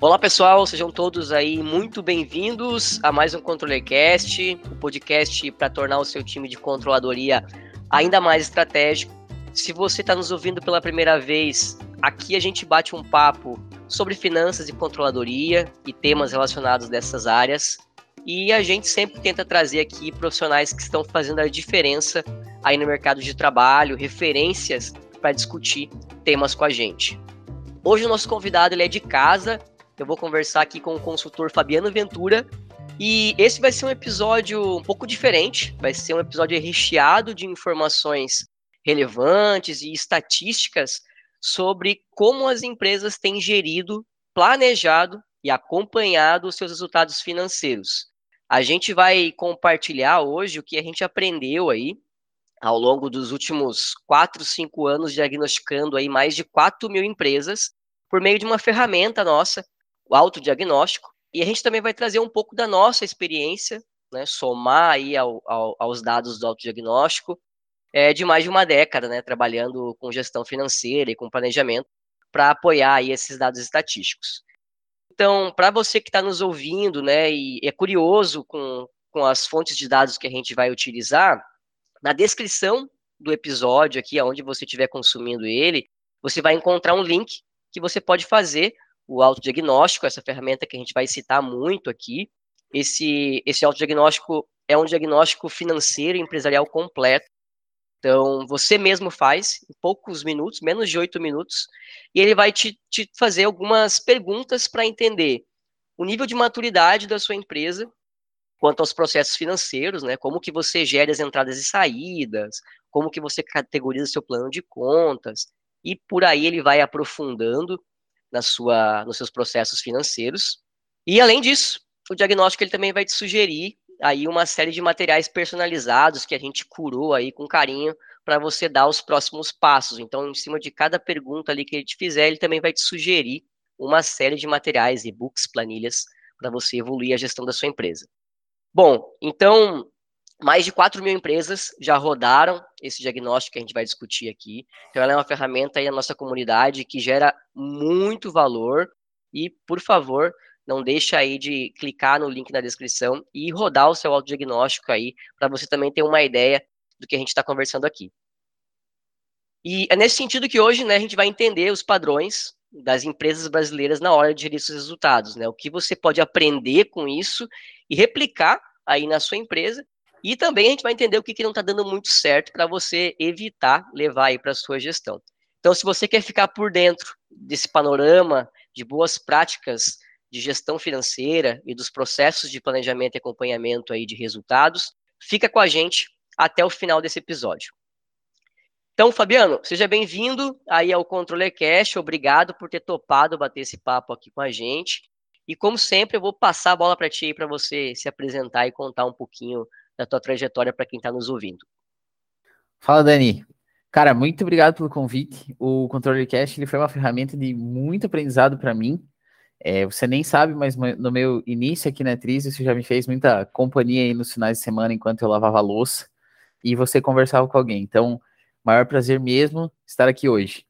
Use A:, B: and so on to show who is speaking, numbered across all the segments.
A: Olá pessoal, sejam todos aí muito bem-vindos a mais um ControllerCast, o um podcast para tornar o seu time de controladoria ainda mais estratégico. Se você está nos ouvindo pela primeira vez, aqui a gente bate um papo sobre finanças e controladoria e temas relacionados dessas áreas. E a gente sempre tenta trazer aqui profissionais que estão fazendo a diferença aí no mercado de trabalho, referências para discutir temas com a gente. Hoje o nosso convidado ele é de casa eu vou conversar aqui com o consultor Fabiano Ventura. E esse vai ser um episódio um pouco diferente, vai ser um episódio recheado de informações relevantes e estatísticas sobre como as empresas têm gerido, planejado e acompanhado os seus resultados financeiros. A gente vai compartilhar hoje o que a gente aprendeu aí ao longo dos últimos 4, 5 anos diagnosticando aí mais de 4 mil empresas por meio de uma ferramenta nossa o autodiagnóstico, e a gente também vai trazer um pouco da nossa experiência, né, somar aí ao, ao, aos dados do autodiagnóstico, é, de mais de uma década, né, trabalhando com gestão financeira e com planejamento, para apoiar aí esses dados estatísticos. Então, para você que está nos ouvindo, né, e é curioso com, com as fontes de dados que a gente vai utilizar, na descrição do episódio aqui, onde você estiver consumindo ele, você vai encontrar um link que você pode fazer o autodiagnóstico, essa ferramenta que a gente vai citar muito aqui. Esse, esse autodiagnóstico é um diagnóstico financeiro e empresarial completo. Então, você mesmo faz em poucos minutos, menos de oito minutos, e ele vai te, te fazer algumas perguntas para entender o nível de maturidade da sua empresa quanto aos processos financeiros, né? Como que você gera as entradas e saídas, como que você categoriza seu plano de contas, e por aí ele vai aprofundando na sua, nos seus processos financeiros. E além disso, o diagnóstico ele também vai te sugerir aí uma série de materiais personalizados que a gente curou aí com carinho para você dar os próximos passos. Então, em cima de cada pergunta ali que ele te fizer, ele também vai te sugerir uma série de materiais, e-books, planilhas para você evoluir a gestão da sua empresa. Bom, então mais de 4 mil empresas já rodaram esse diagnóstico que a gente vai discutir aqui. Então, ela é uma ferramenta aí na nossa comunidade que gera muito valor. E, por favor, não deixa aí de clicar no link na descrição e rodar o seu autodiagnóstico aí, para você também ter uma ideia do que a gente está conversando aqui. E é nesse sentido que hoje né, a gente vai entender os padrões das empresas brasileiras na hora de gerir seus resultados, né? O que você pode aprender com isso e replicar aí na sua empresa e também a gente vai entender o que, que não está dando muito certo para você evitar levar aí para a sua gestão. Então, se você quer ficar por dentro desse panorama de boas práticas de gestão financeira e dos processos de planejamento e acompanhamento aí de resultados, fica com a gente até o final desse episódio. Então, Fabiano, seja bem-vindo aí ao Controller Cash. Obrigado por ter topado bater esse papo aqui com a gente. E como sempre, eu vou passar a bola para ti para você se apresentar e contar um pouquinho da tua trajetória para quem está nos ouvindo.
B: Fala, Dani. Cara, muito obrigado pelo convite. O ControllerCast ele foi uma ferramenta de muito aprendizado para mim. É, você nem sabe, mas no meu início aqui na Atriz, você já me fez muita companhia aí nos finais de semana enquanto eu lavava louça e você conversava com alguém. Então, maior prazer mesmo estar aqui hoje.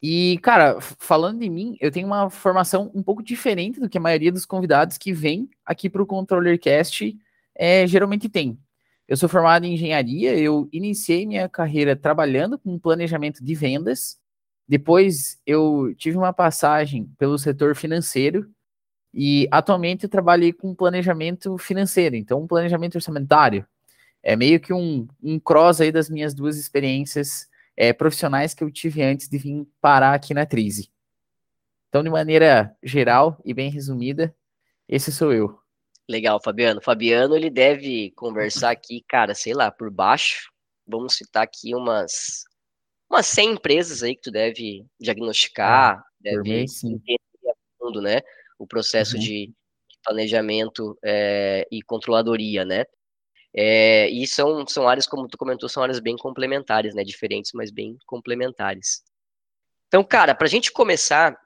B: E, cara, falando de mim, eu tenho uma formação um pouco diferente do que a maioria dos convidados que vem aqui para o ControllerCast é, geralmente tem. Eu sou formado em engenharia, eu iniciei minha carreira trabalhando com planejamento de vendas. Depois eu tive uma passagem pelo setor financeiro e atualmente eu trabalhei com planejamento financeiro, então um planejamento orçamentário. É meio que um, um cross aí das minhas duas experiências é, profissionais que eu tive antes de vir parar aqui na Trise. Então, de maneira geral e bem resumida, esse sou eu.
A: Legal, Fabiano. Fabiano, ele deve conversar aqui, cara, sei lá, por baixo. Vamos citar aqui umas umas 100 empresas aí que tu deve diagnosticar, ah, deve entender a fundo, né, o processo uhum. de planejamento é, e controladoria, né? É, e são, são áreas, como tu comentou, são áreas bem complementares, né? Diferentes, mas bem complementares. Então, cara, para a gente começar,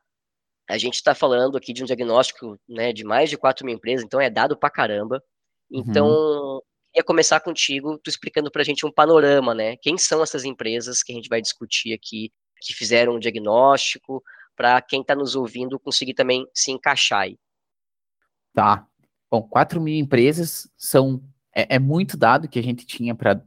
A: a gente está falando aqui de um diagnóstico né, de mais de 4 mil empresas, então é dado pra caramba. Então, uhum. ia começar contigo, tu explicando para a gente um panorama, né? Quem são essas empresas que a gente vai discutir aqui, que fizeram um diagnóstico, para quem está nos ouvindo conseguir também se encaixar aí.
B: Tá. Bom, 4 mil empresas são é, é muito dado que a gente tinha para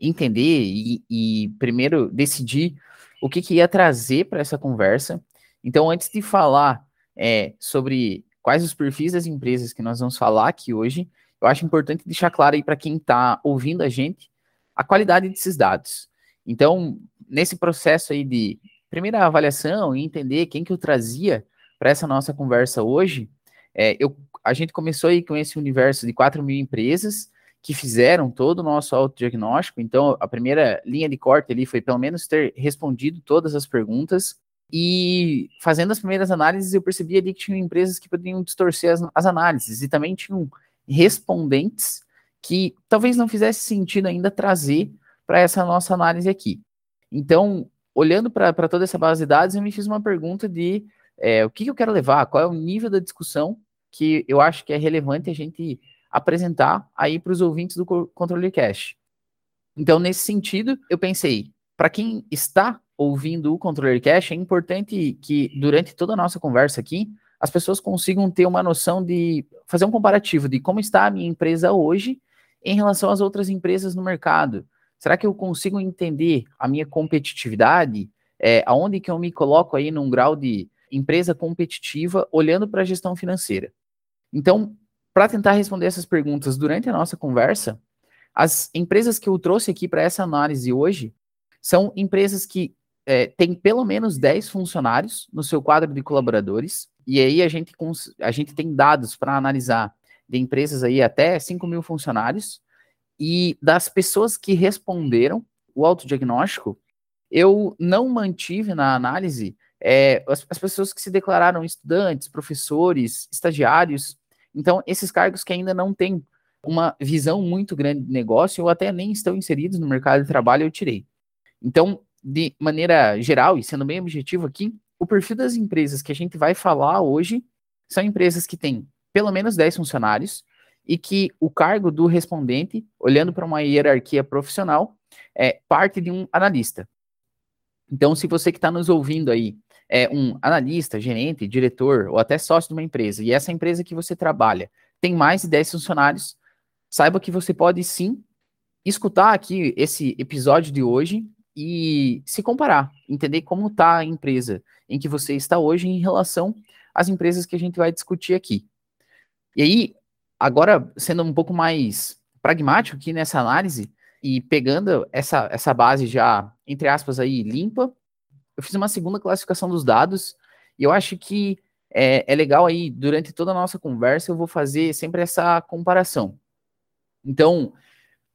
B: entender e, e, primeiro decidir o que, que ia trazer para essa conversa. Então, antes de falar é, sobre quais os perfis das empresas que nós vamos falar aqui hoje, eu acho importante deixar claro aí para quem está ouvindo a gente a qualidade desses dados. Então, nesse processo aí de primeira avaliação e entender quem que eu trazia para essa nossa conversa hoje, é, eu, a gente começou aí com esse universo de 4 mil empresas que fizeram todo o nosso autodiagnóstico. Então, a primeira linha de corte ali foi pelo menos ter respondido todas as perguntas. E fazendo as primeiras análises, eu percebi ali que tinham empresas que poderiam distorcer as, as análises e também tinham respondentes que talvez não fizesse sentido ainda trazer para essa nossa análise aqui. Então, olhando para toda essa base de dados, eu me fiz uma pergunta de é, o que, que eu quero levar, qual é o nível da discussão que eu acho que é relevante a gente apresentar aí para os ouvintes do Controle Cash. Então, nesse sentido, eu pensei, para quem está ouvindo o Controller Cash, é importante que durante toda a nossa conversa aqui, as pessoas consigam ter uma noção de fazer um comparativo de como está a minha empresa hoje em relação às outras empresas no mercado. Será que eu consigo entender a minha competitividade? É, aonde que eu me coloco aí num grau de empresa competitiva olhando para a gestão financeira? Então, para tentar responder essas perguntas durante a nossa conversa, as empresas que eu trouxe aqui para essa análise hoje são empresas que é, têm pelo menos 10 funcionários no seu quadro de colaboradores, e aí a gente, a gente tem dados para analisar de empresas aí até 5 mil funcionários, e das pessoas que responderam o autodiagnóstico, eu não mantive na análise é, as, as pessoas que se declararam estudantes, professores, estagiários, então, esses cargos que ainda não têm uma visão muito grande de negócio ou até nem estão inseridos no mercado de trabalho, eu tirei. Então, de maneira geral, e sendo bem objetivo aqui, o perfil das empresas que a gente vai falar hoje são empresas que têm pelo menos 10 funcionários e que o cargo do respondente, olhando para uma hierarquia profissional, é parte de um analista. Então, se você que está nos ouvindo aí é um analista, gerente, diretor ou até sócio de uma empresa, e essa empresa que você trabalha tem mais de 10 funcionários, saiba que você pode sim escutar aqui esse episódio de hoje e se comparar, entender como está a empresa em que você está hoje em relação às empresas que a gente vai discutir aqui. E aí, agora sendo um pouco mais pragmático aqui nessa análise e pegando essa, essa base já, entre aspas, aí limpa, eu fiz uma segunda classificação dos dados e eu acho que é, é, legal aí, durante toda a nossa conversa, eu vou fazer sempre essa comparação. Então,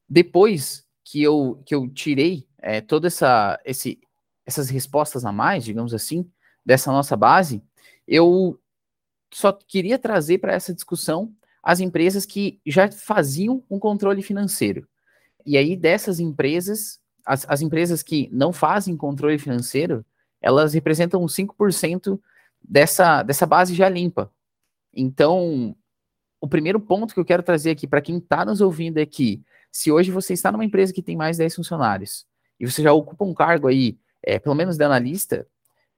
B: depois que eu, que eu tirei é, toda essa, esse, essas respostas a mais, digamos assim, dessa nossa base, eu só queria trazer para essa discussão as empresas que já faziam um controle financeiro. E aí, dessas empresas, as, as empresas que não fazem controle financeiro, elas representam 5% dessa, dessa base já limpa. Então, o primeiro ponto que eu quero trazer aqui para quem está nos ouvindo é que, se hoje você está numa empresa que tem mais de 10 funcionários e você já ocupa um cargo aí, é, pelo menos de analista,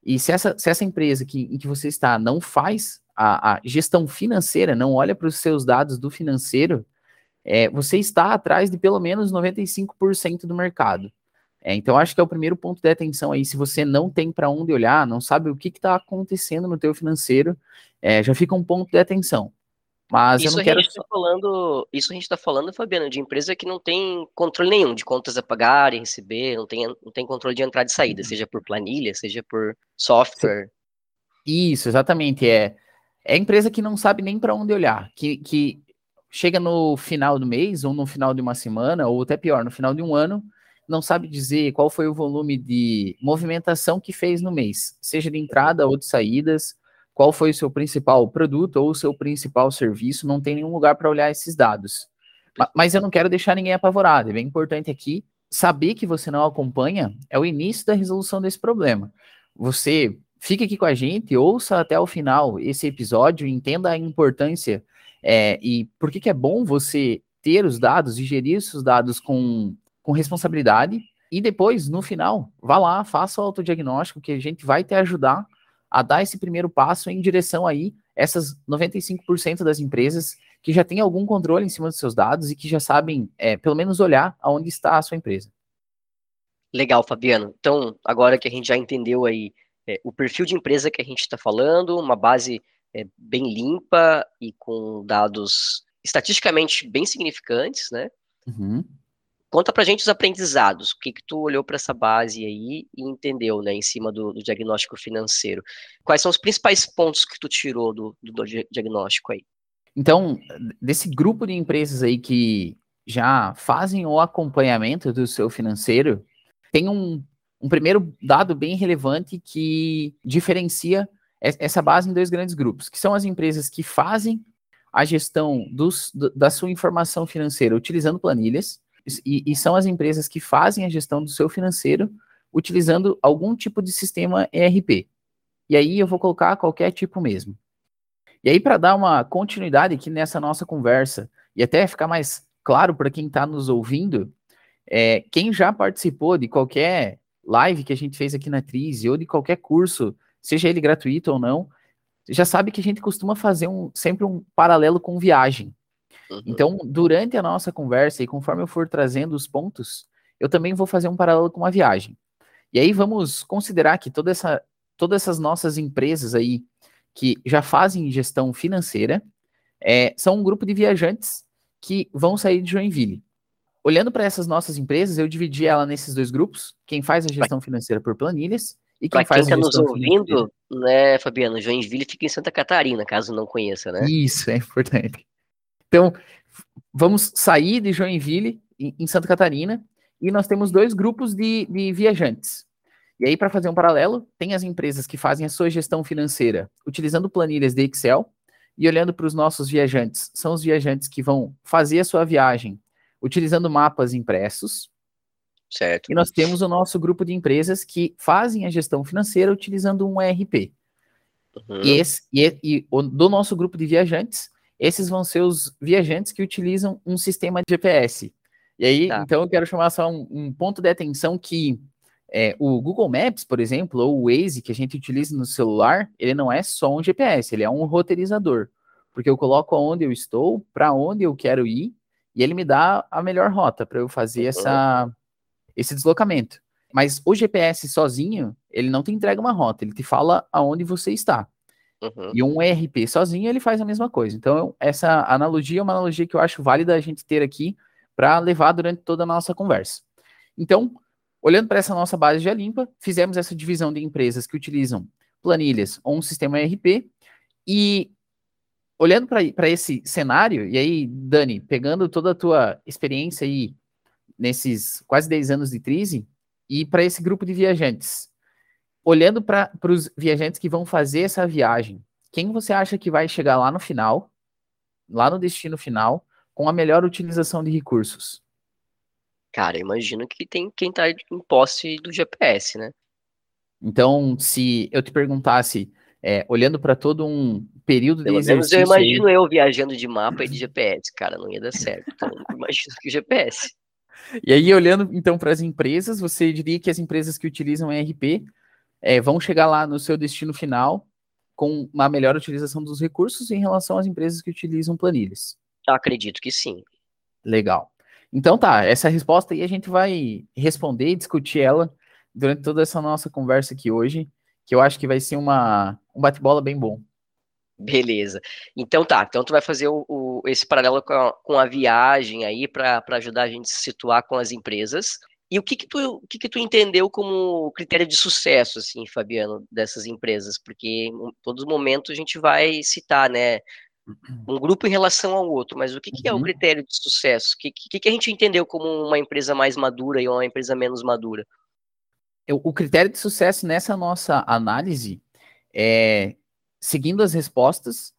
B: e se essa, se essa empresa que, em que você está não faz a, a gestão financeira, não olha para os seus dados do financeiro, é, você está atrás de pelo menos 95% do mercado. É, então, acho que é o primeiro ponto de atenção aí. Se você não tem para onde olhar, não sabe o que está acontecendo no teu financeiro, é, já fica um ponto de atenção. Mas
A: isso
B: eu não quero.
A: A gente tá falando, isso a gente está falando, Fabiano, de empresa que não tem controle nenhum de contas a pagar e receber, não tem, não tem controle de entrada e saída, seja por planilha, seja por software.
B: Isso, exatamente. É, é empresa que não sabe nem para onde olhar, que, que chega no final do mês, ou no final de uma semana, ou até pior, no final de um ano, não sabe dizer qual foi o volume de movimentação que fez no mês, seja de entrada ou de saídas, qual foi o seu principal produto ou o seu principal serviço, não tem nenhum lugar para olhar esses dados. Mas eu não quero deixar ninguém apavorado, é bem importante aqui saber que você não acompanha é o início da resolução desse problema. Você fica aqui com a gente, ouça até o final esse episódio, entenda a importância é, e por que, que é bom você ter os dados e gerir esses dados com com responsabilidade e depois, no final, vá lá, faça o autodiagnóstico que a gente vai te ajudar a dar esse primeiro passo em direção aí essas 95% das empresas que já têm algum controle em cima dos seus dados e que já sabem, é, pelo menos, olhar aonde está a sua empresa.
A: Legal, Fabiano. Então, agora que a gente já entendeu aí é, o perfil de empresa que a gente está falando, uma base é, bem limpa e com dados estatisticamente bem significantes, né? Uhum. Conta pra gente os aprendizados, o que que tu olhou para essa base aí e entendeu, né, em cima do, do, diagnóstico financeiro. Quais são os principais pontos que tu tirou do, do, diagnóstico aí?
B: Então, desse grupo de empresas aí que já fazem o acompanhamento do seu financeiro, tem um, um primeiro dado bem relevante que diferencia essa base em dois grandes grupos, que são as empresas que fazem a gestão dos, da sua informação financeira utilizando planilhas, e, e, são as empresas que fazem a gestão do seu financeiro utilizando algum tipo de sistema ERP. E aí eu vou colocar qualquer tipo mesmo. E aí, para dar uma continuidade aqui nessa nossa conversa, e até ficar mais claro para quem está nos ouvindo, é, quem já participou de qualquer live que a gente fez aqui na Trise, ou de qualquer curso, seja ele gratuito ou não, já sabe que a gente costuma fazer um, sempre um paralelo com viagem. Então, durante a nossa conversa e conforme eu for trazendo os pontos, eu também vou fazer um paralelo com uma viagem. E aí vamos considerar que toda essa, todas essas nossas empresas aí que já fazem gestão financeira é, são um grupo de viajantes que vão sair de Joinville. Olhando para essas nossas empresas, eu dividi ela nesses dois grupos: quem faz a gestão financeira por planilhas e quem
A: pra
B: faz
A: quem está nos ouvindo, né, Fabiano? Joinville fica em Santa Catarina, caso não conheça, né?
B: Isso, é importante. Então, vamos sair de Joinville, em Santa Catarina, e nós temos dois grupos de, de viajantes. E aí, para fazer um paralelo, tem as empresas que fazem a sua gestão financeira utilizando planilhas de Excel, e olhando para os nossos viajantes, são os viajantes que vão fazer a sua viagem utilizando mapas impressos.
A: Certo.
B: E nós temos o nosso grupo de empresas que fazem a gestão financeira utilizando um ERP. Uhum. E, esse, e, e o, do nosso grupo de viajantes, esses vão ser os viajantes que utilizam um sistema de GPS. E aí, tá. então, eu quero chamar só um, um ponto de atenção que é, o Google Maps, por exemplo, ou o Waze que a gente utiliza no celular, ele não é só um GPS, ele é um roteirizador. Porque eu coloco onde eu estou, para onde eu quero ir, e ele me dá a melhor rota para eu fazer essa, esse deslocamento. Mas o GPS sozinho, ele não te entrega uma rota, ele te fala aonde você está. Uhum. E um ERP sozinho, ele faz a mesma coisa. Então, essa analogia é uma analogia que eu acho válida a gente ter aqui para levar durante toda a nossa conversa. Então, Olhando para essa nossa base já limpa, fizemos essa divisão de empresas que utilizam planilhas ou um sistema ERP e olhando para esse cenário, e aí, Dani, pegando toda a tua experiência aí nesses quase 10 anos de Trise e para esse grupo de viajantes, olhando para os viajantes que vão fazer essa viagem, quem você acha que vai chegar lá no final, lá no destino final, com a melhor utilização de recursos?
A: Cara, imagino que tem quem tá em posse do GPS, né?
B: Então, se eu te perguntasse, é, olhando para todo um período
A: Pelo
B: de exercício...
A: eu imagino aí... eu viajando de mapa e de GPS, cara, não ia dar certo. Então, imagino que GPS.
B: E aí, olhando então para as empresas, você diria que as empresas que utilizam ERP é, vão chegar lá no seu destino final com uma melhor utilização dos recursos em relação às empresas que utilizam planilhas?
A: Acredito que sim.
B: Legal. Então tá, essa resposta aí a gente vai responder e discutir ela durante toda essa nossa conversa aqui hoje, que eu acho que vai ser uma, um bate-bola bem bom.
A: Beleza. Então tá, então tu vai fazer o, o esse paralelo com a, com a viagem aí para ajudar a gente a se situar com as empresas. E o que que tu, o que que tu entendeu como critério de sucesso, assim, Fabiano, dessas empresas? Porque em todos os momentos a gente vai citar, né, um grupo em relação ao outro, mas o que, que é o uhum. critério de sucesso? O que, que, que, a gente entendeu como uma empresa mais madura e uma empresa menos madura?
B: O critério de sucesso nessa nossa análise é, seguindo as respostas,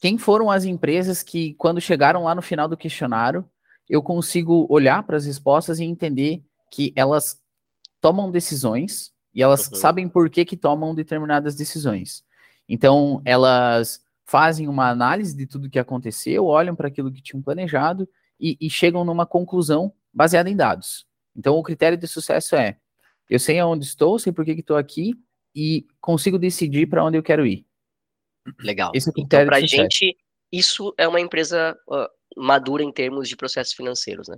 B: quem foram as empresas que, quando chegaram lá no final do questionário, eu consigo olhar para as respostas e entender que elas tomam decisões e elas uhum. sabem por que, que tomam determinadas decisões. Então, elas fazem uma análise de tudo que aconteceu, olham para aquilo que tinham planejado e, e, chegam numa conclusão baseada em dados. Então, o critério de sucesso é: eu sei aonde estou, sei por que estou aqui, e consigo decidir para onde eu quero ir.
A: Legal. Esse é o então, para a gente, isso é uma empresa uh, madura em termos de processos financeiros, né?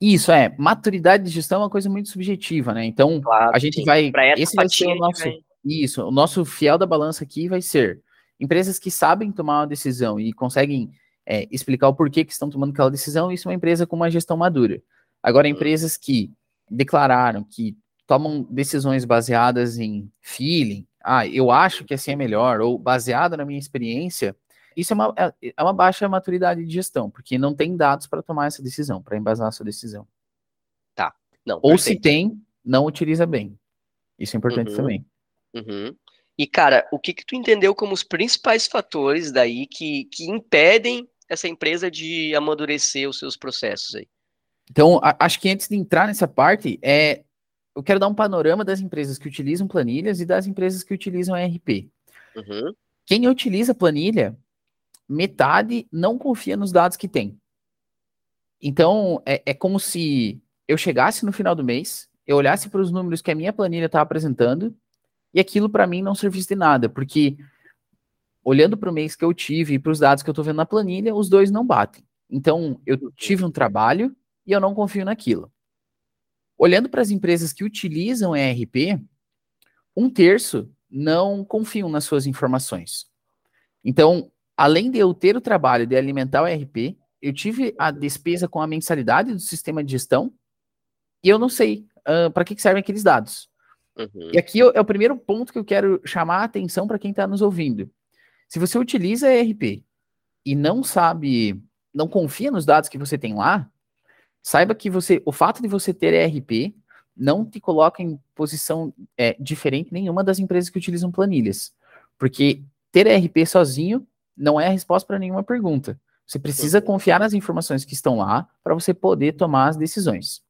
B: Isso, é. Maturidade de gestão é uma coisa muito subjetiva, né? Então, claro, a gente sim. vai. Esse vai ser o nosso. Vai... Isso, o nosso fiel da balança aqui vai ser empresas que sabem tomar uma decisão e conseguem é, explicar o porquê que estão tomando aquela decisão, isso é uma empresa com uma gestão madura. Agora, uhum. empresas que declararam que tomam decisões baseadas em feeling, ah, eu acho que assim é melhor, ou baseado na minha experiência, isso é uma, é, é uma baixa maturidade de gestão, porque não tem dados para tomar essa decisão, para embasar a sua decisão.
A: Tá. Não,
B: ou perfeito. se tem, não utiliza bem. Isso é importante uhum. também.
A: Uhum. E, cara, o que, que tu entendeu como os principais fatores daí que, que impedem essa empresa de amadurecer os seus processos aí?
B: Então, a, acho que antes de entrar nessa parte, é, eu quero dar um panorama das empresas que utilizam planilhas e das empresas que utilizam ERP. Uhum. Quem utiliza planilha, metade não confia nos dados que tem. Então, é, é como se eu chegasse no final do mês, eu olhasse para os números que a minha planilha está apresentando e aquilo para mim não servisse de nada, porque olhando para o mês que eu tive e para os dados que eu estou vendo na planilha, os dois não batem. Então, eu tive um trabalho e eu não confio naquilo. Olhando para as empresas que utilizam ERP, um terço não confiam nas suas informações. Então, além de eu ter o trabalho de alimentar o ERP, eu tive a despesa com a mensalidade do sistema de gestão e eu não sei uh, para que, que servem aqueles dados. Uhum. E aqui é o primeiro ponto que eu quero chamar a atenção para quem está nos ouvindo. Se você utiliza ERP e não sabe, não confia nos dados que você tem lá, saiba que você, o fato de você ter ERP não te coloca em posição é, diferente nenhuma das empresas que utilizam planilhas. Porque ter ERP sozinho não é a resposta para nenhuma pergunta. Você precisa uhum. confiar nas informações que estão lá para você poder tomar as decisões.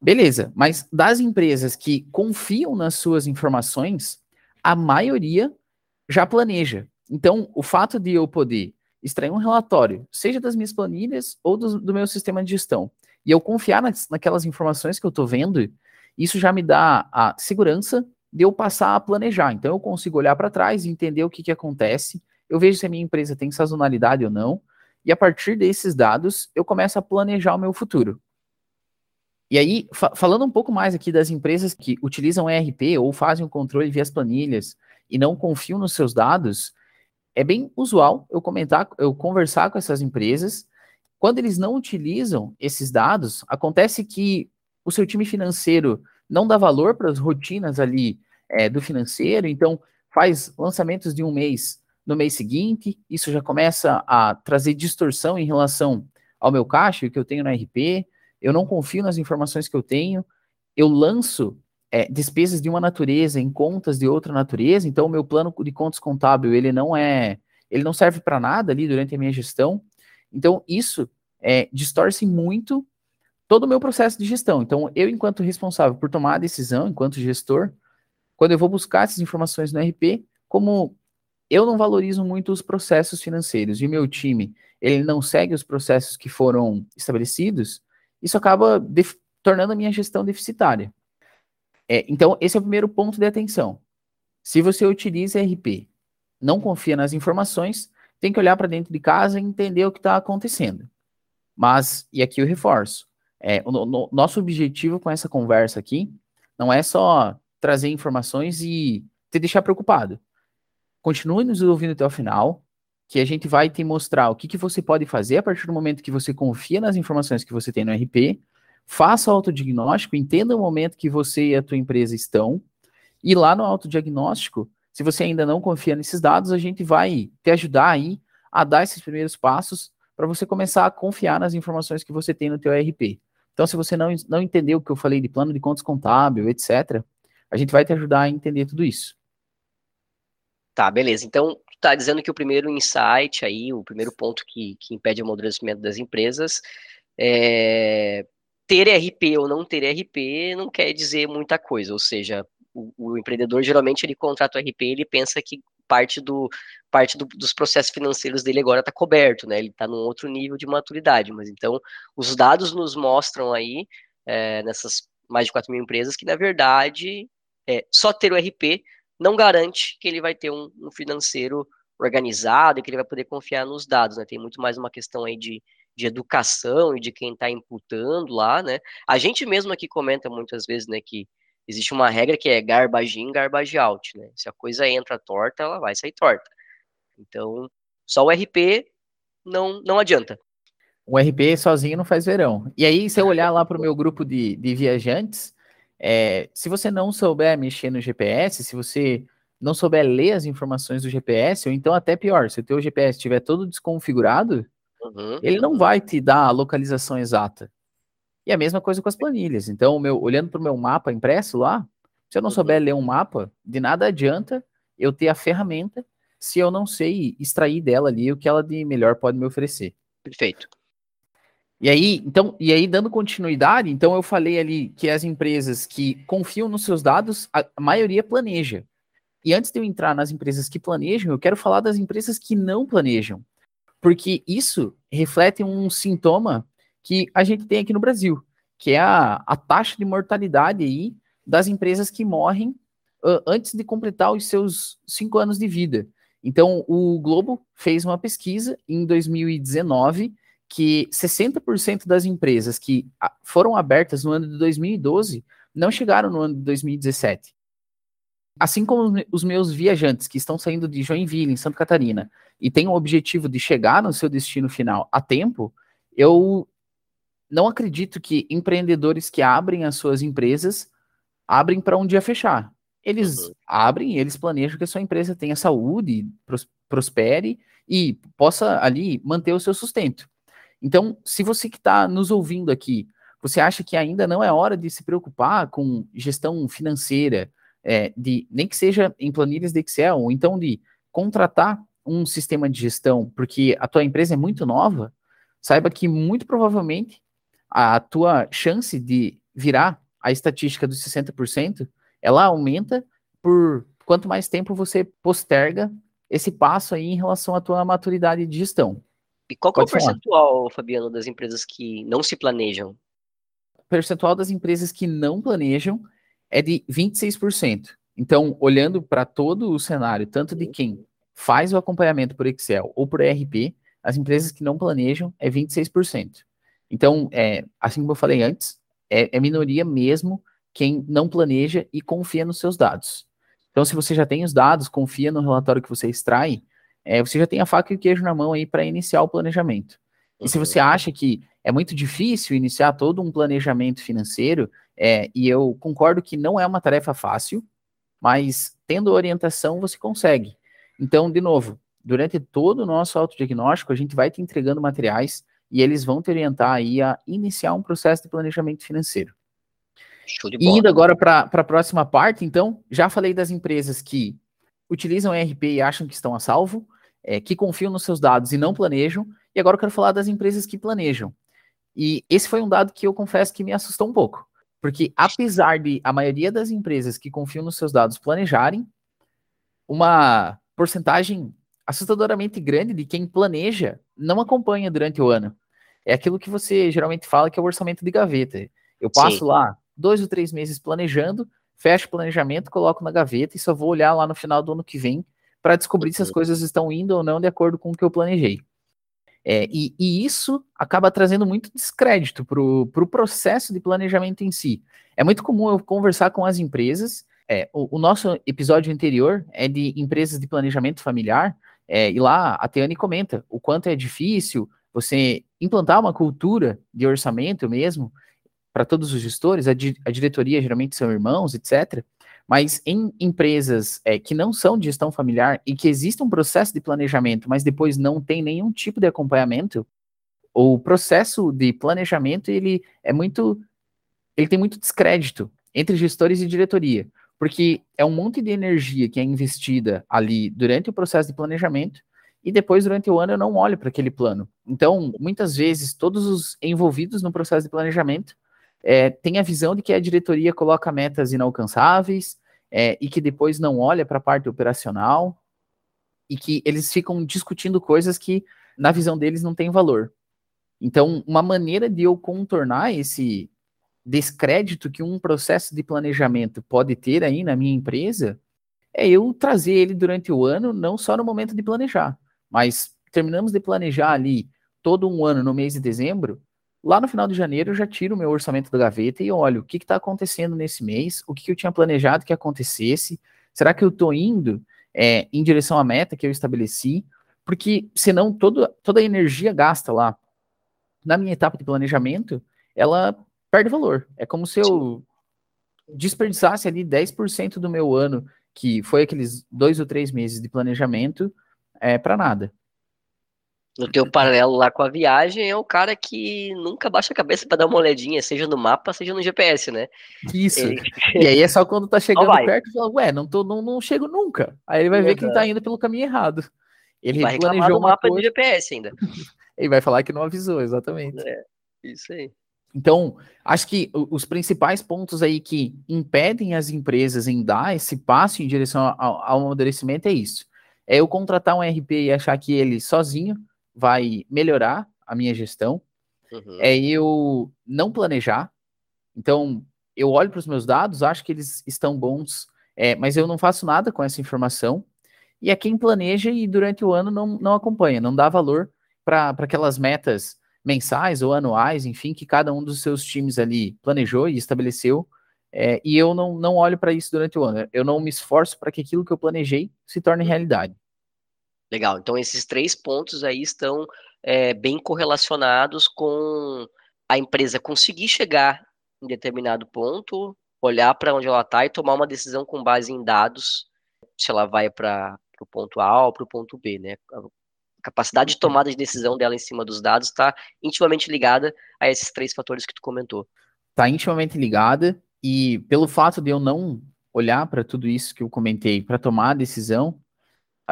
B: Beleza, mas das empresas que confiam nas suas informações, a maioria já planeja. Então, o fato de eu poder extrair um relatório, seja das minhas planilhas ou do, do meu sistema de gestão, e eu confiar nas, naquelas informações que eu estou vendo, isso já me dá a segurança de eu passar a planejar. Então, eu consigo olhar para trás e entender o que, que acontece, eu vejo se a minha empresa tem sazonalidade ou não, e a partir desses dados, eu começo a planejar o meu futuro. E aí, fa falando um pouco mais aqui das empresas que utilizam ERP ou fazem o controle via as planilhas e não confiam nos seus dados, é bem usual eu comentar, eu conversar com essas empresas. Quando eles não utilizam esses dados, acontece que o seu time financeiro não dá valor para as rotinas ali é, do financeiro, então faz lançamentos de um mês no mês seguinte, isso já começa a trazer distorção em relação ao meu caixa que eu tenho na RP eu não confio nas informações que eu tenho, eu lanço é, despesas de uma natureza em contas de outra natureza, então o meu plano de contas contábil, ele não é, ele não serve para nada ali durante a minha gestão, então isso é, distorce muito todo o meu processo de gestão. Então, eu, enquanto responsável por tomar a decisão, enquanto gestor, quando eu vou buscar essas informações no RP, como eu não valorizo muito os processos financeiros e meu time, ele não segue os processos que foram estabelecidos, isso acaba tornando a minha gestão deficitária. É, então, esse é o primeiro ponto de atenção. Se você utiliza RP, não confia nas informações, tem que olhar para dentro de casa e entender o que está acontecendo. Mas, e aqui eu reforço, é, o, no, nosso objetivo com essa conversa aqui não é só trazer informações e te deixar preocupado. Continue nos ouvindo até o final, que a gente vai te mostrar o que, que você pode fazer a partir do momento que você confia nas informações que você tem no RP, faça o autodiagnóstico, entenda o momento que você e a tua empresa estão, e lá no autodiagnóstico, se você ainda não confia nesses dados, a gente vai te ajudar aí a dar esses primeiros passos para você começar a confiar nas informações que você tem no teu RP. Então, se você não, não entendeu o que eu falei de plano de contas contábil, etc., a gente vai te ajudar a entender tudo isso.
A: Tá, beleza. Então, está dizendo que o primeiro insight aí, o primeiro ponto que, que impede o amadurecimento das empresas é ter RP ou não ter RP não quer dizer muita coisa, ou seja, o, o empreendedor geralmente ele contrata o RP, ele pensa que parte do parte do, dos processos financeiros dele agora está coberto, né? Ele está num outro nível de maturidade, mas então os dados nos mostram aí é, nessas mais de 4 mil empresas que na verdade é, só ter o RP não garante que ele vai ter um, um financeiro organizado e que ele vai poder confiar nos dados, né? Tem muito mais uma questão aí de, de educação e de quem está imputando lá, né? A gente mesmo aqui comenta muitas vezes, né, que existe uma regra que é garbage in, garbage out, né? Se a coisa entra torta, ela vai sair torta. Então, só o RP não, não adianta.
B: O RP sozinho não faz verão. E aí, se eu olhar lá para o meu grupo de, de viajantes, é, se você não souber mexer no GPS, se você não souber ler as informações do GPS, ou então até pior, se o teu GPS estiver todo desconfigurado, uhum, ele não vai te dar a localização exata. E a mesma coisa com as planilhas. Então, meu, olhando para o meu mapa impresso lá, se eu não souber uhum. ler um mapa, de nada adianta eu ter a ferramenta se eu não sei extrair dela ali o que ela de melhor pode me oferecer.
A: Perfeito.
B: E aí, então, e aí dando continuidade, então eu falei ali que as empresas que confiam nos seus dados, a, maioria planeja. E antes de eu entrar nas empresas que planejam, eu quero falar das empresas que não planejam. Porque isso reflete um sintoma que a gente tem aqui no Brasil, que é a, a taxa de mortalidade aí das empresas que morrem uh, antes de completar os seus cinco anos de vida. Então, o Globo fez uma pesquisa em 2019 que 60% das empresas que foram abertas no ano de 2012 não chegaram no ano de 2017. Assim como os meus viajantes que estão saindo de Joinville, em Santa Catarina, e têm o objetivo de chegar no seu destino final a tempo, eu não acredito que empreendedores que abrem as suas empresas abrem para um dia fechar. Eles uhum. abrem, eles planejam que a sua empresa tenha saúde, pros, prospere e possa ali manter o seu sustento. Então, se você que está nos ouvindo aqui, você acha que ainda não é hora de se preocupar com gestão financeira, é, de nem que seja em planilhas de Excel, ou então de contratar um sistema de gestão, porque a tua empresa é muito nova, saiba que muito provavelmente a tua chance de virar a estatística dos 60%, ela aumenta por quanto mais tempo você posterga esse passo aí em relação à tua maturidade de gestão.
A: E qual é o percentual, Fabiano, das empresas que não se planejam?
B: O percentual das empresas que não planejam é de 26%. Então, olhando para todo o cenário, tanto de quem faz o acompanhamento por Excel ou por ERP, as empresas que não planejam é 26%. Então, é, assim como eu falei antes, é, é minoria mesmo quem não planeja e confia nos seus dados. Então, se você já tem os dados, confia no relatório que você extrai, é, você já tem a faca e o queijo na mão aí para iniciar o planejamento. E se você acha que é muito difícil iniciar todo um planejamento financeiro, é, e eu concordo que não é uma tarefa fácil, mas tendo orientação você consegue. Então, de novo, durante todo o nosso autodiagnóstico, a gente vai te entregando materiais e eles vão te orientar aí a iniciar um processo de planejamento financeiro. E indo agora para a próxima parte, então, já falei das empresas que utilizam ERP e acham que estão a salvo, é, que confiam nos seus dados e não planejam, e agora eu quero falar das empresas que planejam. E esse foi um dado que eu confesso que me assustou um pouco. Porque apesar de a maioria das empresas que confiam nos seus dados planejarem, uma porcentagem assustadoramente grande de quem planeja não acompanha durante o ano. É aquilo que você geralmente fala que é o orçamento de gaveta. Eu passo Sim. lá dois ou três meses planejando, fecho o planejamento, coloco na gaveta e só vou olhar lá no final do ano que vem para descobrir se as coisas estão indo ou não de acordo com o que eu planejei. É, e, e, isso acaba trazendo muito descrédito para o pro processo de planejamento em si. É muito comum eu conversar com as empresas. É, o, o, nosso episódio anterior é de empresas de planejamento familiar, é, e lá a Teane comenta o quanto é difícil você implantar uma cultura de orçamento mesmo para todos os gestores. A, di, a diretoria geralmente são irmãos, etc. Mas em empresas é, que não são de gestão familiar e que existe um processo de planejamento, mas depois não tem nenhum tipo de acompanhamento, o processo de planejamento ele é muito, ele tem muito descrédito entre gestores e diretoria, porque é um monte de energia que é investida ali durante o processo de planejamento e depois durante o ano eu não olho para aquele plano. Então, muitas vezes todos os envolvidos no processo de planejamento é, tem a visão de que a diretoria coloca metas inalcançáveis é, e que depois não olha para a parte operacional e que eles ficam discutindo coisas que, na visão deles, não tem valor. Então, uma maneira de eu contornar esse descrédito que um processo de planejamento pode ter aí na minha empresa é eu trazer ele durante o ano, não só no momento de planejar, mas terminamos de planejar ali todo um ano no mês de dezembro, lá no final de janeiro eu já tiro o meu orçamento da gaveta e olho o que está acontecendo nesse mês, o que, que, eu tinha planejado que acontecesse, será que eu estou indo é, em direção à meta que eu estabeleci? Porque senão todo, toda a energia gasta lá na minha etapa de planejamento, ela perde valor. É como se eu desperdiçasse ali 10% do meu ano, que foi aqueles dois ou três meses de planejamento, é, para nada.
A: No teu paralelo lá com a viagem, é o cara que nunca baixa a cabeça para dar uma olhadinha, seja no mapa, seja no GPS, né?
B: Isso. E aí é só quando tá chegando perto e fala, ué, não, tô, não, não chego nunca. Aí ele vai ver que ele tá indo pelo caminho errado. Ele
A: vai planejou uma mapa coisa... de GPS ainda.
B: ele vai falar que não avisou, exatamente.
A: É, isso aí.
B: Então, acho que os principais pontos aí que impedem as empresas em dar esse passo em direção ao, ao amadurecimento é isso. É eu contratar um RP e achar que ele sozinho vai melhorar a minha gestão. Uhum. É eu não planejar. Então, eu olho para os meus dados, acho que eles estão bons, é, mas eu não faço nada com essa informação. E é quem planeja e durante o ano não, não acompanha, não dá valor para aquelas metas mensais ou anuais, enfim, que cada um dos seus times ali planejou e estabeleceu. É, e eu não, não olho para isso durante o ano. Eu não me esforço para que aquilo que eu planejei se torne realidade.
A: Legal. Então, esses três pontos aí estão é, bem correlacionados com a empresa conseguir chegar em determinado ponto, olhar para onde ela está e tomar uma decisão com base em dados, se ela vai para o ponto A ou para o ponto B, né? A capacidade de tomada de decisão dela em cima dos dados está intimamente ligada a esses três fatores que tu comentou.
B: Está intimamente ligada e pelo fato de eu não olhar para tudo isso que eu comentei para tomar a decisão,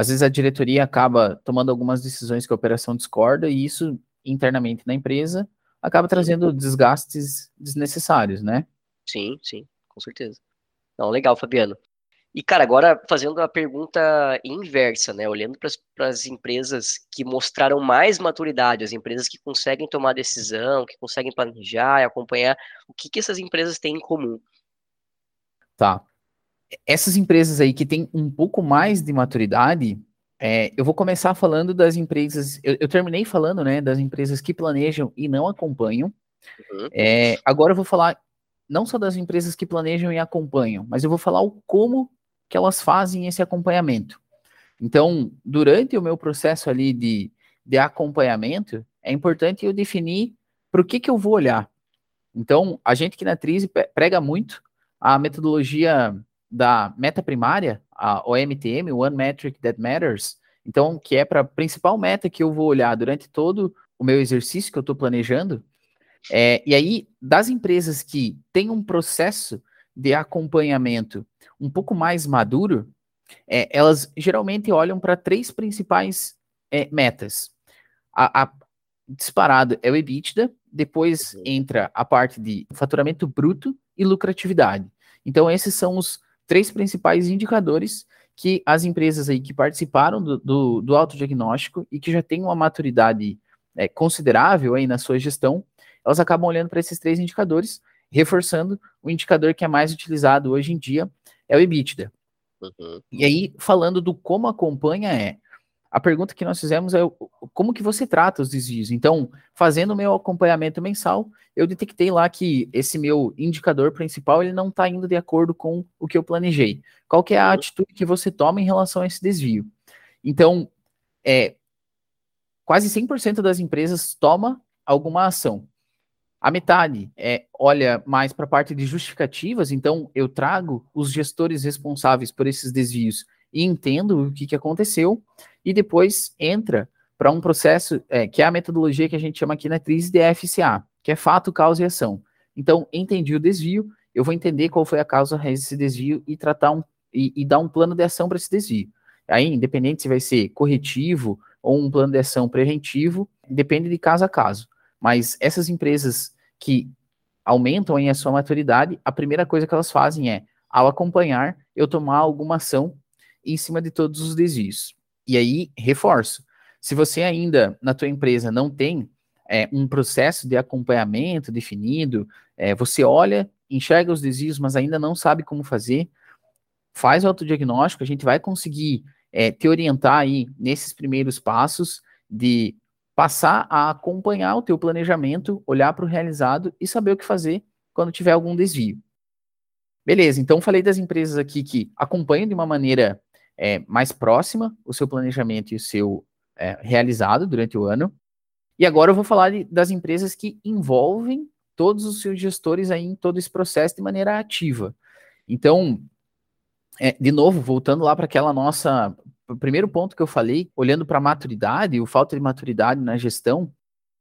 B: às vezes a diretoria acaba tomando algumas decisões que a operação discorda e isso internamente na empresa acaba trazendo desgastes desnecessários, né?
A: Sim, sim, com certeza. Não, legal, Fabiano. E, cara, agora fazendo a pergunta inversa, né? Olhando para as empresas que mostraram mais maturidade, as empresas que conseguem tomar decisão, que conseguem planejar e acompanhar, o que, que essas empresas têm em comum?
B: Tá essas empresas aí que têm um pouco mais de maturidade, é, eu vou começar falando das empresas. Eu, eu, terminei falando, né, das empresas que planejam e não acompanham. Uhum. É, agora eu vou falar não só das empresas que planejam e acompanham, mas eu vou falar o como que elas fazem esse acompanhamento. Então, durante o meu processo ali de, de acompanhamento, é importante eu definir para o que, que eu vou olhar. Então, a gente que na Trise prega muito a metodologia da meta primária, a OMTM, One Metric That Matters, então, que é para a principal meta que eu vou olhar durante todo o meu exercício que eu estou planejando. É, e aí, das empresas que têm um processo de acompanhamento um pouco mais maduro, é, elas geralmente olham para três principais é, metas. A, a, disparado é o EBITDA, depois uhum. entra a parte de faturamento bruto e lucratividade. Então, esses são os três principais indicadores que as empresas aí que participaram do, do, do autodiagnóstico e que já têm uma maturidade é, considerável aí na sua gestão, elas acabam olhando para esses três indicadores, reforçando o indicador que é mais utilizado hoje em dia, é o EBITDA. Uhum. E aí, falando do como acompanha, é a pergunta que nós fizemos é como que você trata os desvios. Então, fazendo o meu acompanhamento mensal, eu detectei lá que esse meu indicador principal ele não está indo de acordo com o que eu planejei. Qual que é a uhum. atitude que você toma em relação a esse desvio? Então, é, quase 100% das empresas toma alguma ação. A metade é, olha mais para a parte de justificativas, então eu trago os gestores responsáveis por esses desvios e entendo o que, que aconteceu, e depois entra para um processo é, que é a metodologia que a gente chama aqui na crise de FCA, que é fato, causa e ação. Então, entendi o desvio, eu vou entender qual foi a causa raiz desse desvio e tratar um, e, e dar um plano de ação para esse desvio. Aí, independente se vai ser corretivo ou um plano de ação preventivo, depende de caso a caso. Mas essas empresas que aumentam em a sua maturidade, a primeira coisa que elas fazem é, ao acompanhar, eu tomar alguma ação em cima de todos os desvios. E aí, reforço, se você ainda na tua empresa não tem é, um processo de acompanhamento definido, é, você olha, enxerga os desvios, mas ainda não sabe como fazer, faz o autodiagnóstico, a gente vai conseguir é, te orientar aí nesses primeiros passos de passar a acompanhar o teu planejamento, olhar para o realizado e saber o que fazer quando tiver algum desvio. Beleza, então falei das empresas aqui que acompanham de uma maneira é, mais próxima o seu planejamento e o seu é, realizado durante o ano. E agora eu vou falar de, das empresas que envolvem todos os seus gestores aí em todo esse processo de maneira ativa. Então, é, de novo, voltando lá para aquela nossa primeiro ponto que eu falei, olhando para a maturidade, o falta de maturidade na gestão,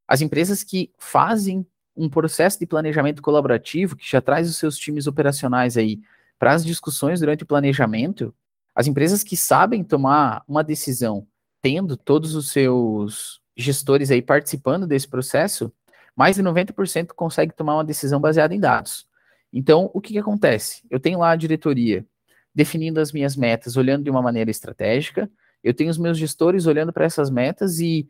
B: as empresas que fazem um processo de planejamento colaborativo, que já traz os seus times operacionais aí para as discussões durante o planejamento, as empresas que sabem tomar uma decisão tendo todos os seus gestores aí participando desse processo, mais de 90% consegue tomar uma decisão baseada em dados. Então, o que, que acontece? Eu tenho lá a diretoria definindo as minhas metas, olhando de uma maneira estratégica, eu tenho os meus gestores olhando para essas metas e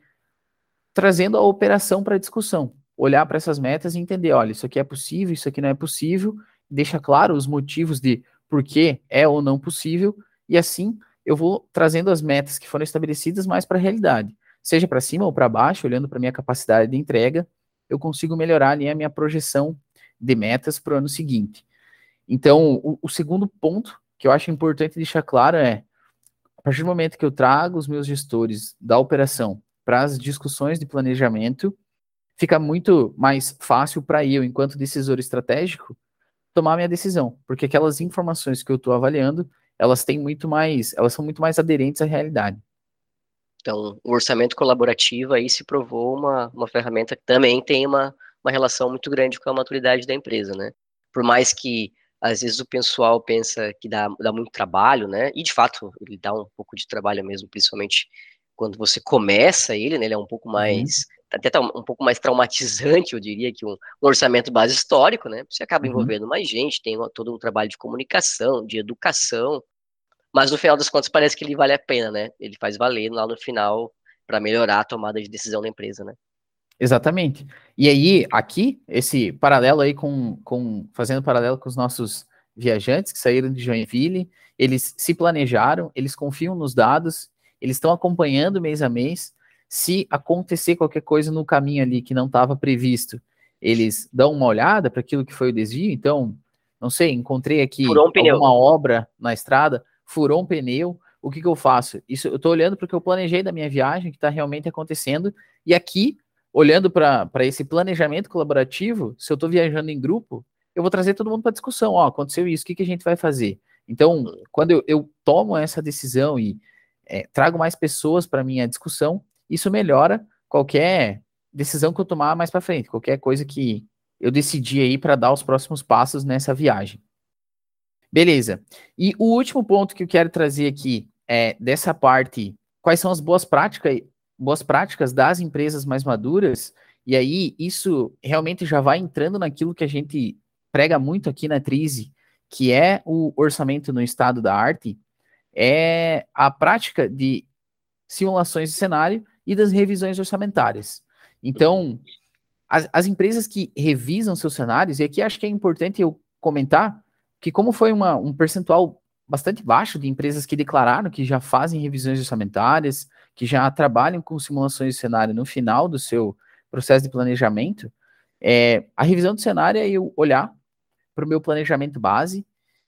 B: trazendo a operação para a discussão. Olhar para essas metas e entender, olha, isso aqui é possível, isso aqui não é possível, deixa claro os motivos de por que é ou não possível, e assim eu vou trazendo as metas que foram estabelecidas mais para a realidade. Seja para cima ou para baixo, olhando para minha capacidade de entrega, eu consigo melhorar ali a minha projeção de metas para o ano seguinte. Então, o, o, segundo ponto que eu acho importante deixar claro é, a partir do momento que eu trago os meus gestores da operação para as discussões de planejamento, fica muito mais fácil para eu, enquanto decisor estratégico, tomar minha decisão, porque aquelas informações que eu estou avaliando, elas têm muito mais, elas são muito mais aderentes à realidade.
A: Então, o orçamento colaborativo aí se provou uma, uma ferramenta que também tem uma, uma relação muito grande com a maturidade da empresa, né? Por mais que às vezes o pessoal pensa que dá, dá muito trabalho, né? E de fato, ele dá um pouco de trabalho mesmo, principalmente quando você começa ele, né? Ele é um pouco uhum. mais. Uhum. Até tá um pouco mais traumatizante, eu diria, que um, um orçamento base histórico, né? Você acaba uhum. envolvendo mais gente, tem todo um trabalho de comunicação, de educação, mas no final das contas parece que ele vale a pena, né? Ele faz valer lá no final para melhorar a tomada de decisão da empresa, né?
B: Exatamente. E aí, aqui, esse paralelo aí com, com fazendo paralelo com os nossos viajantes que saíram de Joinville, eles se planejaram, eles confiam nos dados, eles estão acompanhando mês a mês. Se acontecer qualquer coisa no caminho ali que não estava previsto, eles dão uma olhada para aquilo que foi o desvio. Então, não sei, encontrei aqui um alguma obra na estrada, furou um pneu. O que, que eu faço? Isso eu estou olhando porque eu planejei da minha viagem, que está realmente acontecendo, e aqui olhando para esse planejamento colaborativo, se eu estou viajando em grupo, eu vou trazer todo mundo para discussão. Ó, aconteceu isso, o que, que a gente vai fazer? Então, quando eu, eu tomo essa decisão e é, trago mais pessoas para minha discussão, isso melhora qualquer decisão que eu tomar mais para frente, qualquer coisa que eu decidi aí para dar os próximos passos nessa viagem. Beleza. E o último ponto que eu quero trazer aqui é dessa parte, quais são as boas práticas, boas práticas das empresas mais maduras, e aí isso realmente já vai entrando naquilo que a gente prega muito aqui na Trise, que é o orçamento no estado da arte, é a prática de simulações de cenário e das revisões orçamentárias. Então, as, as empresas que revisam seus cenários, e aqui acho que é importante eu comentar que como foi uma, um percentual bastante baixo de empresas que declararam que já fazem revisões orçamentárias, que já trabalham com simulações de cenário no final do seu processo de planejamento, é, a revisão do cenário é eu olhar para o meu planejamento base,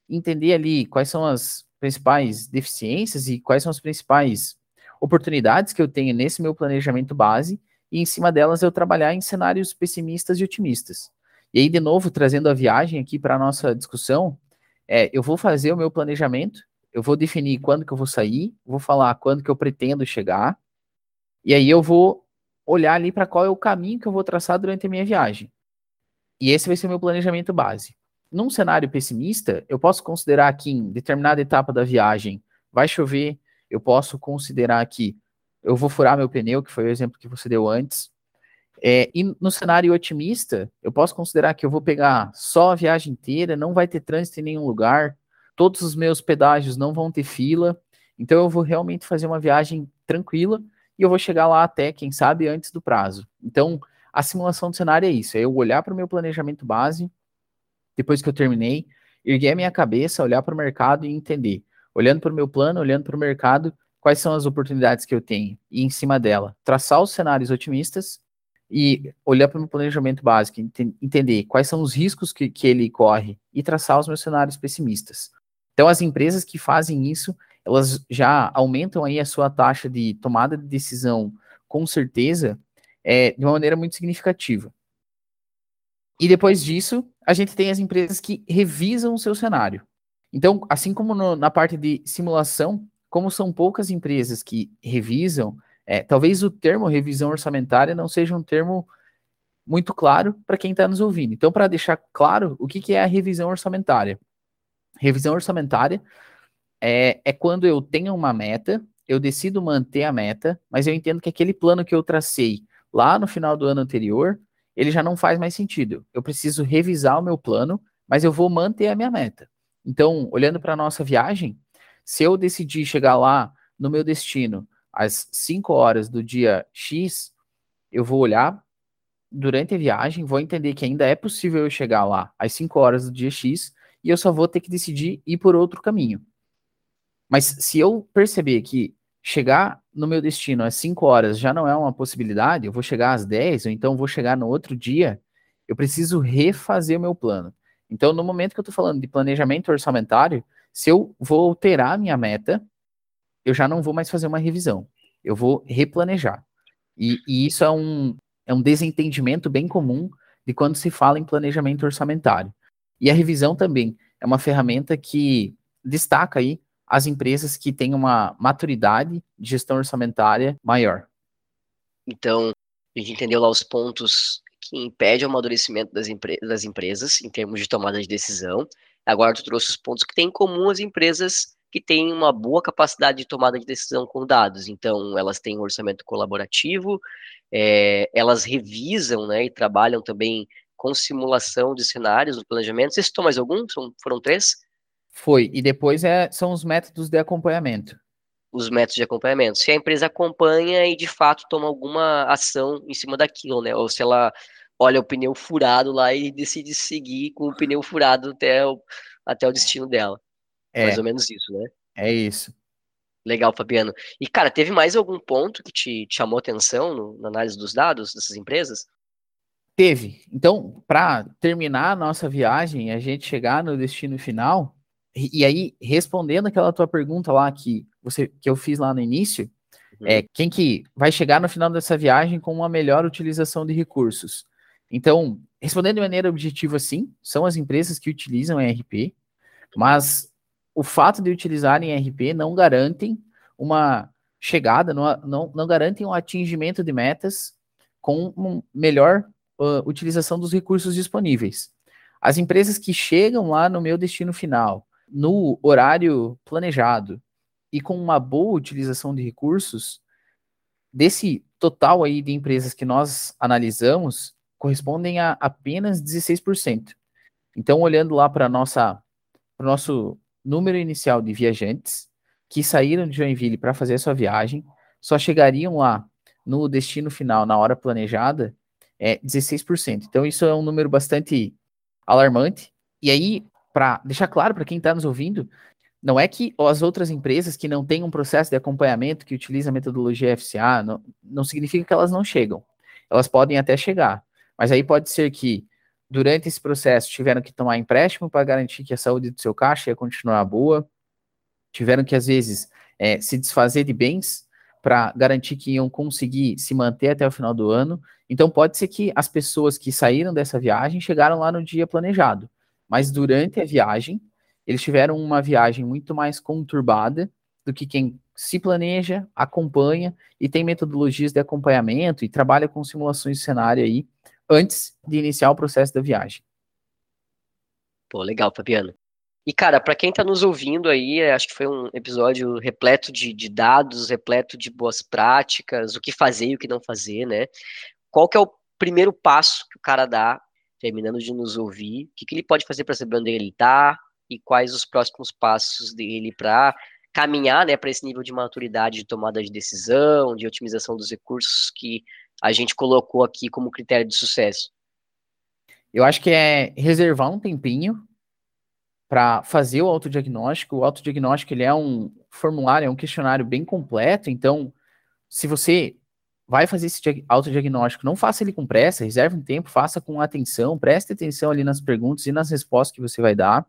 B: entender ali quais são as principais deficiências e quais são as principais oportunidades que eu tenho nesse meu planejamento base, e em cima delas eu trabalhar em cenários pessimistas e otimistas. E aí, de novo, trazendo a viagem aqui para a nossa discussão, é, eu vou fazer o meu planejamento, eu vou definir quando que eu vou sair, vou falar quando que eu pretendo chegar, e aí eu vou olhar ali para qual é o caminho que eu vou traçar durante a minha viagem. E esse vai ser o meu planejamento base. Num cenário pessimista, eu posso considerar que em determinada etapa da viagem vai chover, eu posso considerar que eu vou furar meu pneu, que foi o exemplo que você deu antes. É, e no cenário otimista, eu posso considerar que eu vou pegar só a viagem inteira, não vai ter trânsito em nenhum lugar, todos os meus pedágios não vão ter fila, então eu vou realmente fazer uma viagem tranquila e eu vou chegar lá até, quem sabe, antes do prazo. Então, a simulação do cenário é isso, é eu olhar para o meu planejamento base, depois que eu terminei, erguer a minha cabeça, olhar para o mercado e entender, olhando para o meu plano, olhando para o mercado, quais são as oportunidades que eu tenho e em cima dela, traçar os cenários otimistas e olhar para o meu planejamento básico, ent entender quais são os riscos que, que ele corre e traçar os meus cenários pessimistas. Então, as empresas que fazem isso, elas já aumentam aí a sua taxa de tomada de decisão com certeza, é, de uma maneira muito significativa. E depois disso, a gente tem as empresas que revisam o seu cenário. Então, assim como no, na parte de simulação, como são poucas empresas que revisam, é, talvez o termo revisão orçamentária não seja um termo muito claro para quem está nos ouvindo. Então, para deixar claro, o que, que é a revisão orçamentária? Revisão orçamentária é, é quando eu tenho uma meta, eu decido manter a meta, mas eu entendo que aquele plano que eu tracei lá no final do ano anterior, ele já não faz mais sentido. Eu preciso revisar o meu plano, mas eu vou manter a minha meta. Então, olhando para a nossa viagem, se eu decidir chegar lá no meu destino às 5 horas do dia X, eu vou olhar durante a viagem, vou entender que ainda é possível eu chegar lá às 5 horas do dia X e eu só vou ter que decidir ir por outro caminho. Mas se eu perceber que chegar no meu destino às 5 horas já não é uma possibilidade, eu vou chegar às 10, ou então vou chegar no outro dia, eu preciso refazer o meu plano. Então, no momento que eu estou falando de planejamento orçamentário, se eu vou alterar a minha meta, eu já não vou mais fazer uma revisão. Eu vou replanejar. E, e isso é um, é um desentendimento bem comum de quando se fala em planejamento orçamentário. E a revisão também é uma ferramenta que destaca aí as empresas que têm uma maturidade de gestão orçamentária maior.
A: Então, a gente entendeu lá os pontos que impedem o amadurecimento das, empre das empresas em termos de tomada de decisão. Agora tu trouxe os pontos que têm em comum as empresas que têm uma boa capacidade de tomada de decisão com dados. Então, elas têm um orçamento colaborativo, é, elas revisam né, e trabalham também com simulação de cenários no planejamento. Você citou mais algum? São, foram três?
B: Foi. E depois é, são os métodos de acompanhamento.
A: Os métodos de acompanhamento. Se a empresa acompanha e de fato toma alguma ação em cima daquilo, né? Ou se ela olha o pneu furado lá e decide seguir com o pneu furado até o, até o destino dela. É. Mais ou menos isso, né?
B: É isso.
A: Legal, Fabiano. E, cara, teve mais algum ponto que te, te chamou atenção no, na análise dos dados dessas empresas?
B: Teve. Então, para terminar a nossa viagem, a gente chegar no destino final, e, aí, respondendo aquela tua pergunta lá que, você, que eu fiz lá no início, uhum. é quem que vai chegar no final dessa viagem com uma melhor utilização de recursos? Então, respondendo de maneira objetiva, sim, são as empresas que utilizam ERP, mas o fato de utilizarem ERP não garantem uma chegada, não, não, não garantem um atingimento de metas com melhor uh, utilização dos recursos disponíveis. As empresas que chegam lá no meu destino final, no horário planejado e com uma boa utilização de recursos, desse total aí de empresas que nós analisamos, correspondem a apenas 16%. Então, olhando lá para nossa para o nosso número inicial de viajantes que saíram de Joinville para fazer a sua viagem, só chegariam lá no destino final na hora planejada é 16%. Então, isso é um número bastante alarmante. E aí, para deixar claro para quem está nos ouvindo, não é que as outras empresas que não têm um processo de acompanhamento que utiliza a metodologia FCA, não, não significa que elas não chegam. Elas podem até chegar, mas aí pode ser que durante esse processo tiveram que tomar empréstimo para garantir que a saúde do seu caixa ia continuar boa, tiveram que às vezes é, se desfazer de bens para garantir que iam conseguir se manter até o final do ano. Então pode ser que as pessoas que saíram dessa viagem chegaram lá no dia planejado mas durante a viagem, eles tiveram uma viagem muito mais conturbada do que quem se planeja, acompanha e tem metodologias de acompanhamento e trabalha com simulações de cenário aí antes de iniciar o processo da viagem.
A: Pô, legal, Fabiano. E, cara, para quem está nos ouvindo aí, acho que foi um episódio repleto de, de, dados, repleto de boas práticas, o que fazer e o que não fazer, né? Qual que é o primeiro passo que o cara dá terminando de nos ouvir, o que, que ele pode fazer para saber onde ele está e quais os próximos passos dele para caminhar né, para esse nível de maturidade de tomada de decisão, de otimização dos recursos que a gente colocou aqui como critério de sucesso?
B: Eu acho que é reservar um tempinho para fazer o autodiagnóstico. O autodiagnóstico ele é um formulário, é um questionário bem completo, então se você vai fazer esse autodiagnóstico, não faça ele com pressa, reserve um tempo, faça com atenção, preste atenção ali nas perguntas e nas respostas que você vai dar.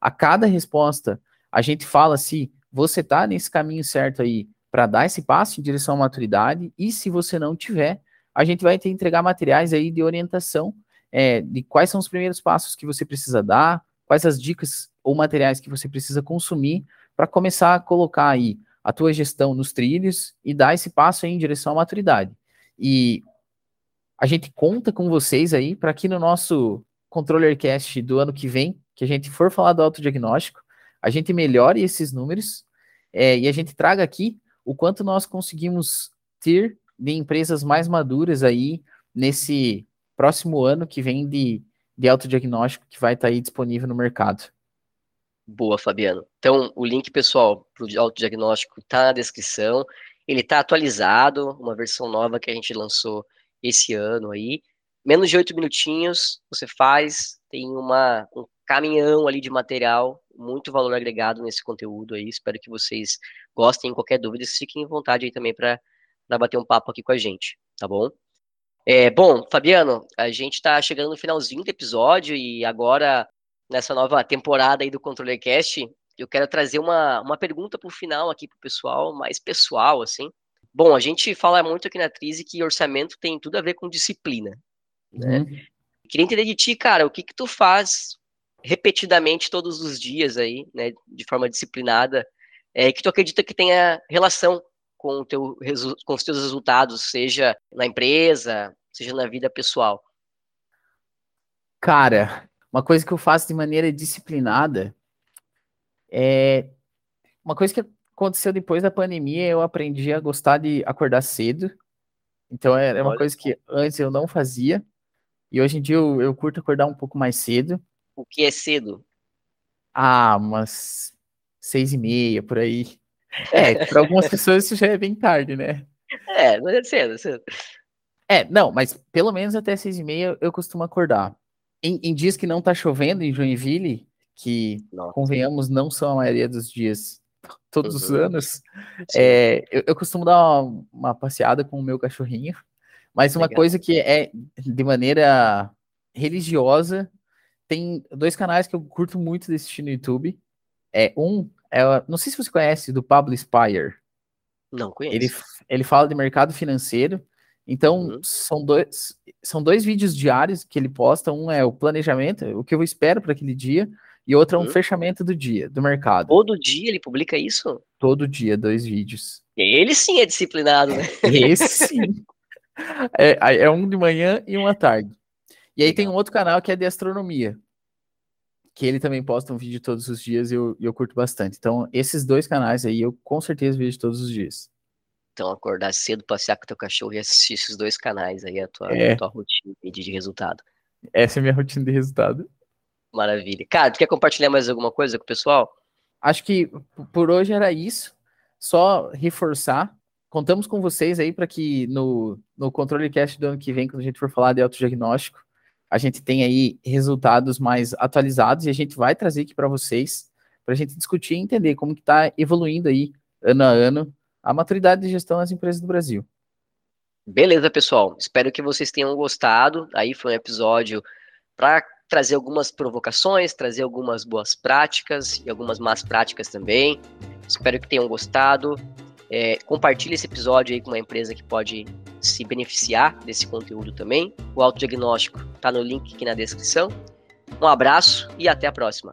B: A cada resposta, a gente fala se você está nesse caminho certo aí para dar esse passo em direção à maturidade, e se você não tiver, a gente vai ter entregar materiais aí de orientação é, de quais são os primeiros passos que você precisa dar, quais as dicas ou materiais que você precisa consumir para começar a colocar aí a tua gestão nos trilhos e dar esse passo aí em direção à maturidade. E a gente conta com vocês aí para que no nosso Controllercast do ano que vem, que a gente for falar do autodiagnóstico, a gente melhore esses números é, e a gente traga aqui o quanto nós conseguimos ter de empresas mais maduras aí nesse próximo ano que vem de, de autodiagnóstico que vai estar tá aí disponível no mercado.
A: Boa, Fabiano. Então, o link, pessoal, para o autodiagnóstico está na descrição. Ele está atualizado, uma versão nova que a gente lançou esse ano aí. Menos de oito minutinhos, você faz, tem uma, um caminhão ali de material, muito valor agregado nesse conteúdo aí. Espero que vocês gostem. Qualquer dúvida, fiquem à vontade aí também para bater um papo aqui com a gente, tá bom? É, bom, Fabiano, a gente está chegando no finalzinho do episódio e agora nessa nova temporada aí do Controller Cast, eu quero trazer uma, uma pergunta para o final aqui para o pessoal, mais pessoal, assim. Bom, a gente fala muito aqui na Trise que orçamento tem tudo a ver com disciplina, né? Uhum. Queria entender de ti, cara, o que que tu faz repetidamente todos os dias aí, né, de forma disciplinada, é, que tu acredita que tenha relação com, o teu, com os teus resultados, seja na empresa, seja na vida pessoal?
B: Cara, uma coisa que eu faço de maneira disciplinada é uma coisa que aconteceu depois da pandemia, eu aprendi a gostar de acordar cedo. Então é, é uma coisa que antes eu não fazia. E hoje em dia eu, eu curto acordar um pouco mais cedo.
A: O que é cedo?
B: Ah, umas seis e meia, por aí. É, para algumas pessoas isso já é bem tarde, né?
A: É, não é cedo, é cedo.
B: É, não, mas pelo menos até seis e meia eu costumo acordar em, em, dias que não tá chovendo em Joinville, que, Nossa. convenhamos, não são a maioria dos dias todos uhum. os anos, é, eu, eu, costumo dar uma, uma, passeada com o meu cachorrinho, mas uma Legal. coisa que é de maneira religiosa, tem dois canais que eu curto muito de assistir no YouTube. É, um, é, não sei se você conhece, do Pablo Spire.
A: Não conheço.
B: Ele, ele fala de mercado financeiro, então, uhum. são, dois, são dois vídeos diários que ele posta. Um é o planejamento, o que eu espero para aquele dia, e outro uhum. é um fechamento do dia, do mercado.
A: Todo dia ele publica isso?
B: Todo dia, dois vídeos.
A: Ele sim é disciplinado, né?
B: Esse sim. É, é um de manhã e um à tarde. E aí Legal. tem um outro canal que é de astronomia, que ele também posta um vídeo todos os dias e eu, eu curto bastante. Então, esses dois canais aí eu com certeza vejo todos os dias.
A: Então, acordar cedo, passear com teu cachorro e assistir esses dois canais aí, a tua, é. a tua rotina de resultado.
B: Essa é a minha rotina de resultado.
A: Maravilha. Cara, tu quer compartilhar mais alguma coisa com o pessoal?
B: Acho que por hoje era isso. Só reforçar. Contamos com vocês aí para que no, no Controle Cast do ano que vem, quando a gente for falar de autodiagnóstico, a gente tenha aí resultados mais atualizados e a gente vai trazer aqui para vocês, para a gente discutir e entender como que está evoluindo aí ano a ano a maturidade de gestão nas empresas do Brasil.
A: Beleza, pessoal. Espero que vocês tenham gostado. Aí foi um episódio para trazer algumas provocações, trazer algumas boas práticas e algumas más práticas também. Espero que tenham gostado. É, compartilhe esse episódio aí com uma empresa que pode se beneficiar desse conteúdo também. O autodiagnóstico está no link aqui na descrição. Um abraço e até a próxima.